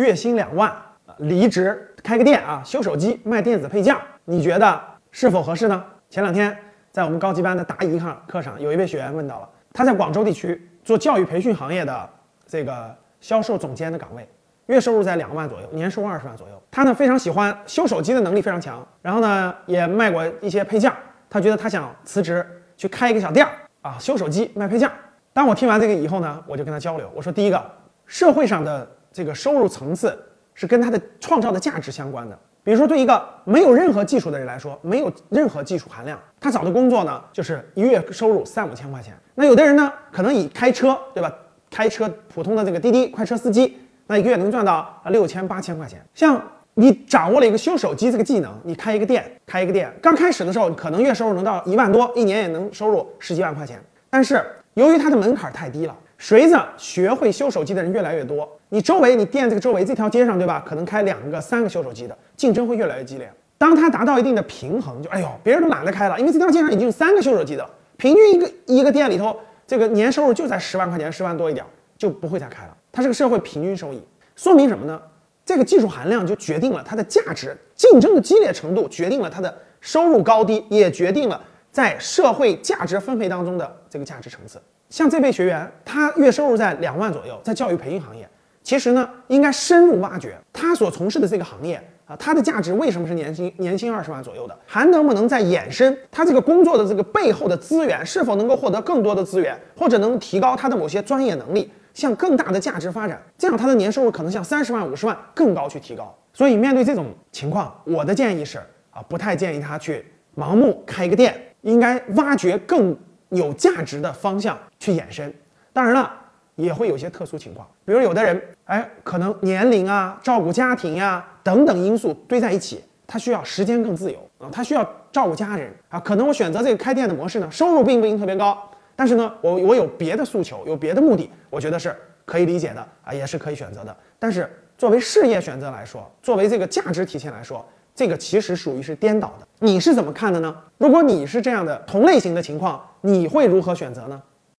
月薪两万，离职开个店啊，修手机卖电子配件，你觉得是否合适呢？前两天在我们高级班的答疑课课上，有一位学员问到了，他在广州地区做教育培训行业的这个销售总监的岗位，月收入在两万左右，年收入二十万左右。他呢非常喜欢修手机的能力非常强，然后呢也卖过一些配件，他觉得他想辞职去开一个小店儿啊，修手机卖配件。当我听完这个以后呢，我就跟他交流，我说第一个，社会上的这个收入层次是跟他的创造的价值相关的。比如说，对一个没有任何技术的人来说，没有任何技术含量，他找的工作呢，就是一月收入三五千块钱。那有的人呢，可能以开车，对吧？开车普通的这个滴滴快车司机，那一个月能赚到六千八千块钱。像你掌握了一个修手机这个技能，你开一个店，开一个店，刚开始的时候可能月收入能到一万多，一年也能收入十几万块钱。但是由于它的门槛太低了。随着学会修手机的人越来越多，你周围你店这个周围这条街上，对吧？可能开两个、三个修手机的，竞争会越来越激烈。当它达到一定的平衡，就哎呦，别人都懒得开了，因为这条街上已经有三个修手机的，平均一个一个店里头，这个年收入就在十万块钱，十万多一点，就不会再开了。它是个社会平均收益，说明什么呢？这个技术含量就决定了它的价值，竞争的激烈程度决定了它的收入高低，也决定了在社会价值分配当中的这个价值层次。像这位学员，他月收入在两万左右，在教育培训行业，其实呢，应该深入挖掘他所从事的这个行业啊，它的价值为什么是年薪年薪二十万左右的，还能不能再衍生他这个工作的这个背后的资源，是否能够获得更多的资源，或者能提高他的某些专业能力，向更大的价值发展，这样他的年收入可能向三十万、五十万更高去提高。所以面对这种情况，我的建议是啊，不太建议他去盲目开一个店，应该挖掘更。有价值的方向去延伸，当然了，也会有些特殊情况，比如有的人，哎，可能年龄啊、照顾家庭呀等等因素堆在一起，他需要时间更自由啊，他需要照顾家人啊，可能我选择这个开店的模式呢，收入并不一定特别高，但是呢，我我有别的诉求，有别的目的，我觉得是可以理解的啊，也是可以选择的。但是作为事业选择来说，作为这个价值体现来说，这个其实属于是颠倒的。你是怎么看的呢？如果你是这样的同类型的情况，你会如何选择呢？